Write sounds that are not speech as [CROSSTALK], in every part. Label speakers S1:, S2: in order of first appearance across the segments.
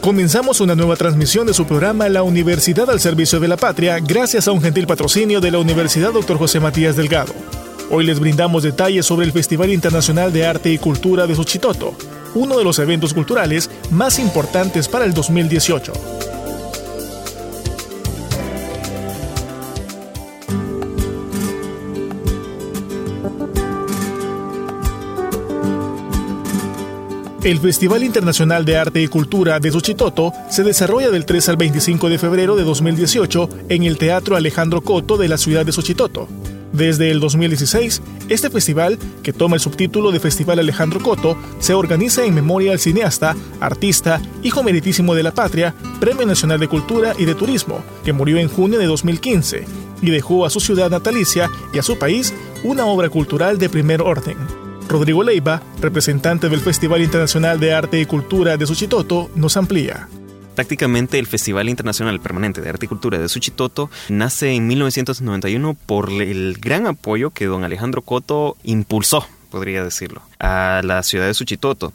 S1: Comenzamos una nueva transmisión de su programa La Universidad al Servicio de la Patria gracias a un gentil patrocinio de la Universidad Dr. José Matías Delgado. Hoy les brindamos detalles sobre el Festival Internacional de Arte y Cultura de Suchitoto, uno de los eventos culturales más importantes para el 2018. El Festival Internacional de Arte y Cultura de Suchitoto se desarrolla del 3 al 25 de febrero de 2018 en el Teatro Alejandro Coto de la ciudad de Suchitoto. Desde el 2016, este festival, que toma el subtítulo de Festival Alejandro Coto, se organiza en memoria al cineasta, artista, hijo meritísimo de la patria, Premio Nacional de Cultura y de Turismo, que murió en junio de 2015 y dejó a su ciudad natalicia y a su país una obra cultural de primer orden. Rodrigo Leiva, representante del Festival Internacional de Arte y Cultura de Suchitoto, nos amplía.
S2: Prácticamente el Festival Internacional Permanente de Arte y Cultura de Suchitoto nace en 1991 por el gran apoyo que don Alejandro Coto impulsó, podría decirlo, a la ciudad de Suchitoto.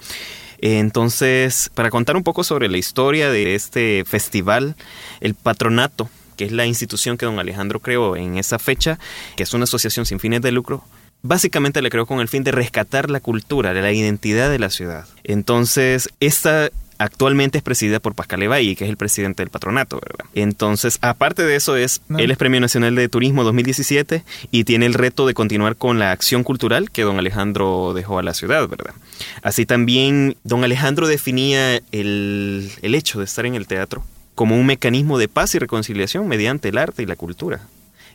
S2: Entonces, para contar un poco sobre la historia de este festival, el patronato que es la institución que don Alejandro creó en esa fecha, que es una asociación sin fines de lucro, básicamente le creó con el fin de rescatar la cultura, la identidad de la ciudad. Entonces, esta actualmente es presidida por Pascal Evaí, que es el presidente del patronato, ¿verdad? Entonces, aparte de eso, es, él es Premio Nacional de Turismo 2017 y tiene el reto de continuar con la acción cultural que don Alejandro dejó a la ciudad, ¿verdad? Así también, don Alejandro definía el, el hecho de estar en el teatro como un mecanismo de paz y reconciliación mediante el arte y la cultura.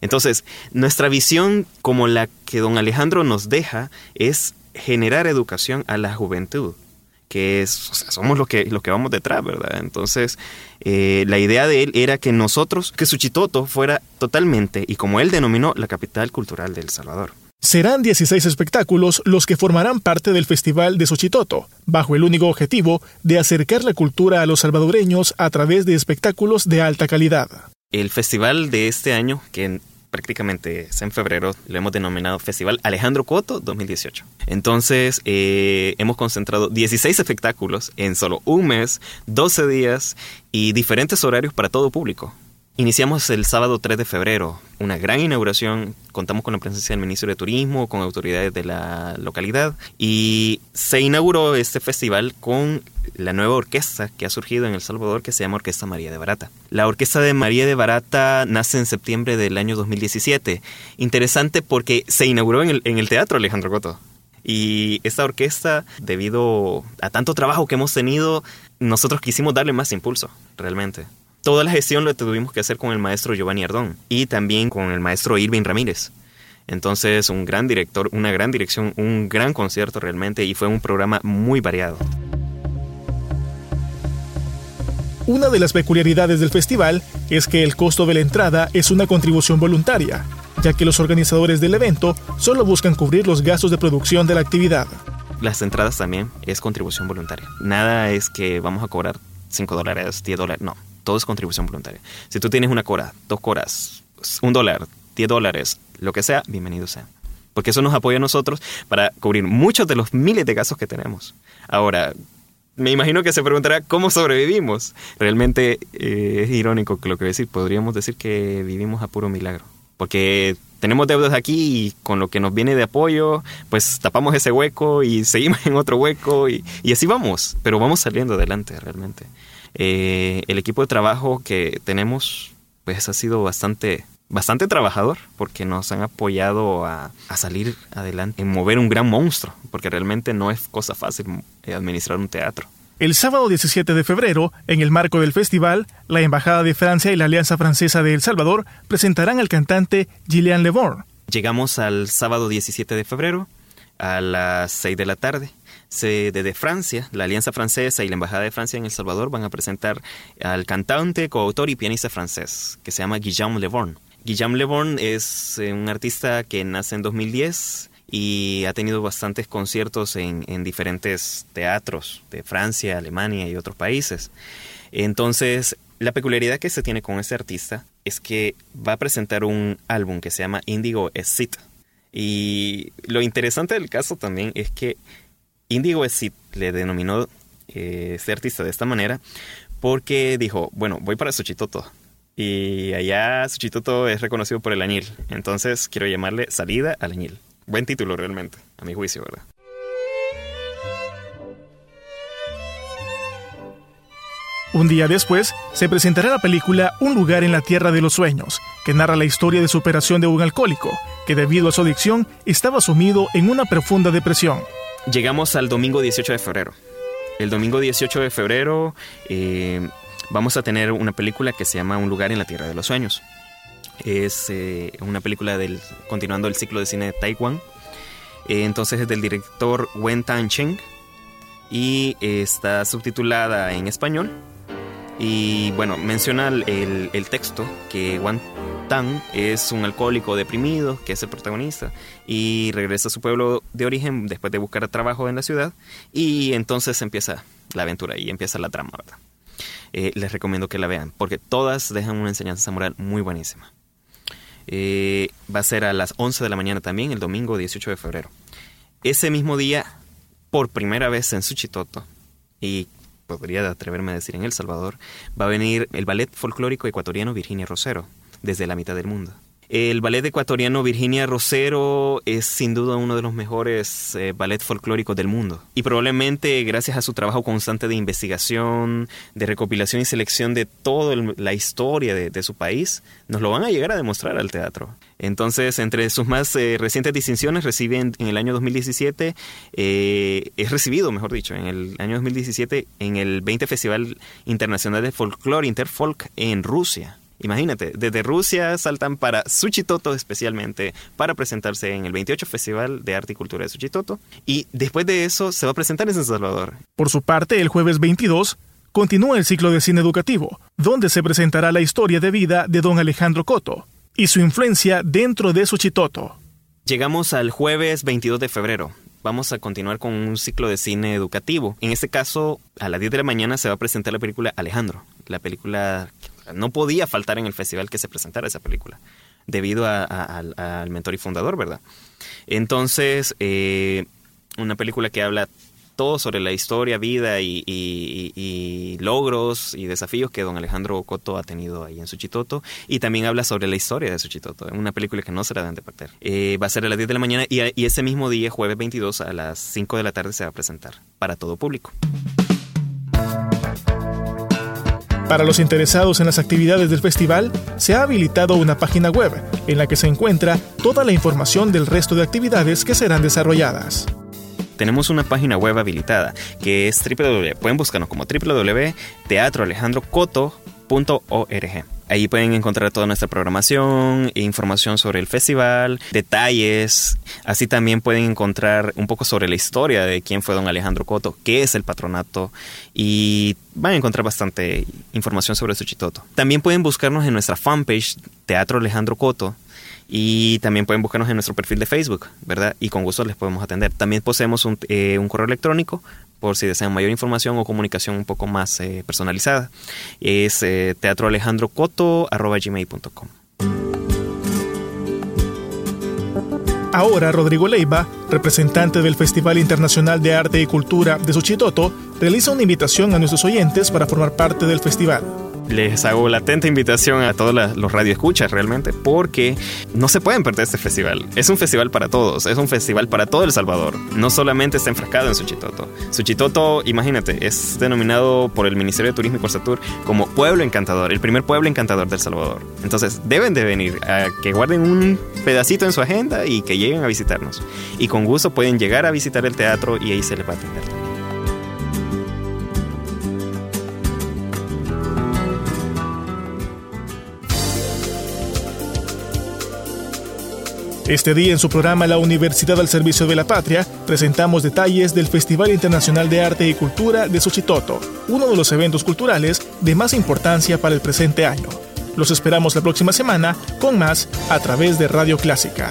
S2: Entonces, nuestra visión como la que don Alejandro nos deja es generar educación a la juventud que es, somos los que, los que vamos detrás, ¿verdad? Entonces, eh, la idea de él era que nosotros, que Suchitoto fuera totalmente, y como él denominó, la capital cultural de El Salvador.
S1: Serán 16 espectáculos los que formarán parte del Festival de Suchitoto, bajo el único objetivo de acercar la cultura a los salvadoreños a través de espectáculos de alta calidad.
S2: El festival de este año, que prácticamente es en febrero, lo hemos denominado Festival Alejandro Coto 2018. Entonces, eh, hemos concentrado 16 espectáculos en solo un mes, 12 días y diferentes horarios para todo público. Iniciamos el sábado 3 de febrero, una gran inauguración, contamos con la presencia del ministro de Turismo, con autoridades de la localidad y se inauguró este festival con la nueva orquesta que ha surgido en El Salvador que se llama Orquesta María de Barata. La Orquesta de María de Barata nace en septiembre del año 2017. Interesante porque se inauguró en el, en el Teatro Alejandro Coto. Y esta orquesta, debido a tanto trabajo que hemos tenido, nosotros quisimos darle más impulso, realmente. Toda la gestión lo tuvimos que hacer con el maestro Giovanni Ardón y también con el maestro Irving Ramírez. Entonces, un gran director, una gran dirección, un gran concierto realmente y fue un programa muy variado.
S1: Una de las peculiaridades del festival es que el costo de la entrada es una contribución voluntaria, ya que los organizadores del evento solo buscan cubrir los gastos de producción de la actividad.
S2: Las entradas también es contribución voluntaria. Nada es que vamos a cobrar 5 dólares, 10 dólares, no todo es contribución voluntaria. Si tú tienes una cora, dos coras, un dólar, diez dólares, lo que sea, bienvenido sea. Porque eso nos apoya a nosotros para cubrir muchos de los miles de casos que tenemos. Ahora, me imagino que se preguntará cómo sobrevivimos. Realmente eh, es irónico lo que decir. Podríamos decir que vivimos a puro milagro. Porque tenemos deudas aquí y con lo que nos viene de apoyo, pues tapamos ese hueco y [LAUGHS] seguimos en otro hueco y, y así vamos. Pero vamos saliendo adelante realmente. Eh, el equipo de trabajo que tenemos pues ha sido bastante bastante trabajador porque nos han apoyado a, salir adelante, en mover un gran monstruo, porque realmente no es cosa fácil eh, administrar un teatro.
S1: El sábado 17 de febrero, en el marco del festival, la Embajada de Francia y la Alianza Francesa de El Salvador presentarán al cantante Gillian Leborn.
S2: Llegamos al sábado 17 de febrero, a las 6 de la tarde. Se, desde Francia, la Alianza Francesa y la Embajada de Francia en El Salvador van a presentar al cantante, coautor y pianista francés, que se llama Guillaume Le Born. Guillaume Le Born es eh, un artista que nace en 2010 y ha tenido bastantes conciertos en, en diferentes teatros de Francia, Alemania y otros países. Entonces, la peculiaridad que se tiene con este artista es que va a presentar un álbum que se llama Indigo Exit. Y lo interesante del caso también es que Indigo Exit le denominó eh, este artista de esta manera porque dijo, bueno, voy para Suchitoto. Y allá Suchitoto es reconocido por el añil. Entonces quiero llamarle Salida al añil. Buen título realmente, a mi juicio, ¿verdad?
S1: Un día después, se presentará la película Un lugar en la Tierra de los Sueños, que narra la historia de superación de un alcohólico, que debido a su adicción estaba sumido en una profunda depresión.
S2: Llegamos al domingo 18 de febrero. El domingo 18 de febrero eh, vamos a tener una película que se llama Un lugar en la Tierra de los Sueños. Es eh, una película del continuando el ciclo de cine de Taiwán. Eh, entonces es del director Wen Tan Cheng y está subtitulada en español y bueno, menciona el, el texto que Wan Es un alcohólico deprimido, que es el protagonista, y regresa a su pueblo de origen después de buscar trabajo en la ciudad, y entonces empieza la aventura y empieza la trama, ¿verdad? Eh, les recomiendo que la vean, porque todas dejan una enseñanza moral muy buenísima. Eh, va a ser a las 11 de la mañana también, el domingo 18 de febrero. Ese mismo día, por primera vez en Suchitoto, y podría atreverme a decir en El Salvador, va a venir el ballet folclórico ecuatoriano Virginia Rosero, desde la mitad del mundo. El ballet ecuatoriano Virginia Rosero es sin duda uno de los mejores eh, ballet folclóricos del mundo. Y probablemente gracias a su trabajo constante de investigación, de recopilación y selección de toda la historia de, su país, nos lo van a llegar a demostrar al teatro. Entonces, entre sus más eh, recientes distinciones, reciben en el año 2017, eh, es recibido, mejor dicho, en el año 2017 en el 20 Festival Internacional de Folklore Interfolk en Rusia. Imagínate, desde Rusia saltan para Suchitoto especialmente para presentarse en el 28 Festival de Arte y Cultura de Suchitoto y después de eso se va a presentar en San Salvador.
S1: Por su parte, el jueves 22 continúa el ciclo de cine educativo, donde se presentará la historia de vida de don Alejandro Coto y su influencia dentro de Suchitoto.
S2: Llegamos al jueves 22 de febrero. Vamos a continuar con un ciclo de cine educativo. En este caso, a las 10 de la mañana se va a presentar la película Alejandro, la película no podía faltar en el festival que se presentara esa película, debido al mentor y fundador, ¿verdad? Entonces, eh, una película que habla todo sobre la historia, vida y, logros y desafíos que don Alejandro Coto ha tenido ahí en Suchitoto. Y también habla sobre la historia de Suchitoto. Una película que no se la deben de perder. Eh, va a ser a las 10 de la mañana y, y ese mismo día, jueves 22, a las 5 de la tarde, se va a presentar para todo público.
S1: Para los interesados en las actividades del festival, se ha habilitado una página web en la que se encuentra toda la información del resto de actividades que serán desarrolladas.
S2: Tenemos una página web habilitada que es www, pueden buscarnos como www.teatroalejandrocoto.org. Ahí pueden encontrar toda nuestra programación, información sobre el festival, detalles. Así también pueden encontrar un poco sobre la historia de quién fue don Alejandro Coto, qué es el patronato y van a encontrar bastante información sobre Suchitoto. También pueden buscarnos en nuestra fanpage Teatro Alejandro Coto y también pueden buscarnos en nuestro perfil de Facebook, ¿verdad? Y con gusto les podemos atender. También poseemos un, eh, un correo electrónico por si desean mayor información o comunicación un poco más eh, personalizada. Es eh,
S1: Ahora Rodrigo Leiva, representante del Festival Internacional de Arte y Cultura de Suchitoto, realiza una invitación a nuestros oyentes para formar parte del festival
S2: les hago la atenta invitación a todos los radioescuchas realmente, porque no se pueden perder este festival. Es un festival para todos, es un festival para todo El Salvador. No solamente está enfrascado en Suchitoto. Suchitoto, imagínate, es denominado por el Ministerio de Turismo y Corsatur como Pueblo Encantador, el primer pueblo encantador del Salvador. Entonces, deben de venir a que guarden un pedacito en su agenda y que lleguen a visitarnos. Y con gusto pueden llegar a visitar el teatro y ahí se les va a atender.
S1: Este día en su programa La Universidad al Servicio de la Patria, presentamos detalles del Festival Internacional de Arte y Cultura de Suchitoto, uno de los eventos culturales de más importancia para el presente año. Los esperamos la próxima semana con más a través de Radio Clásica.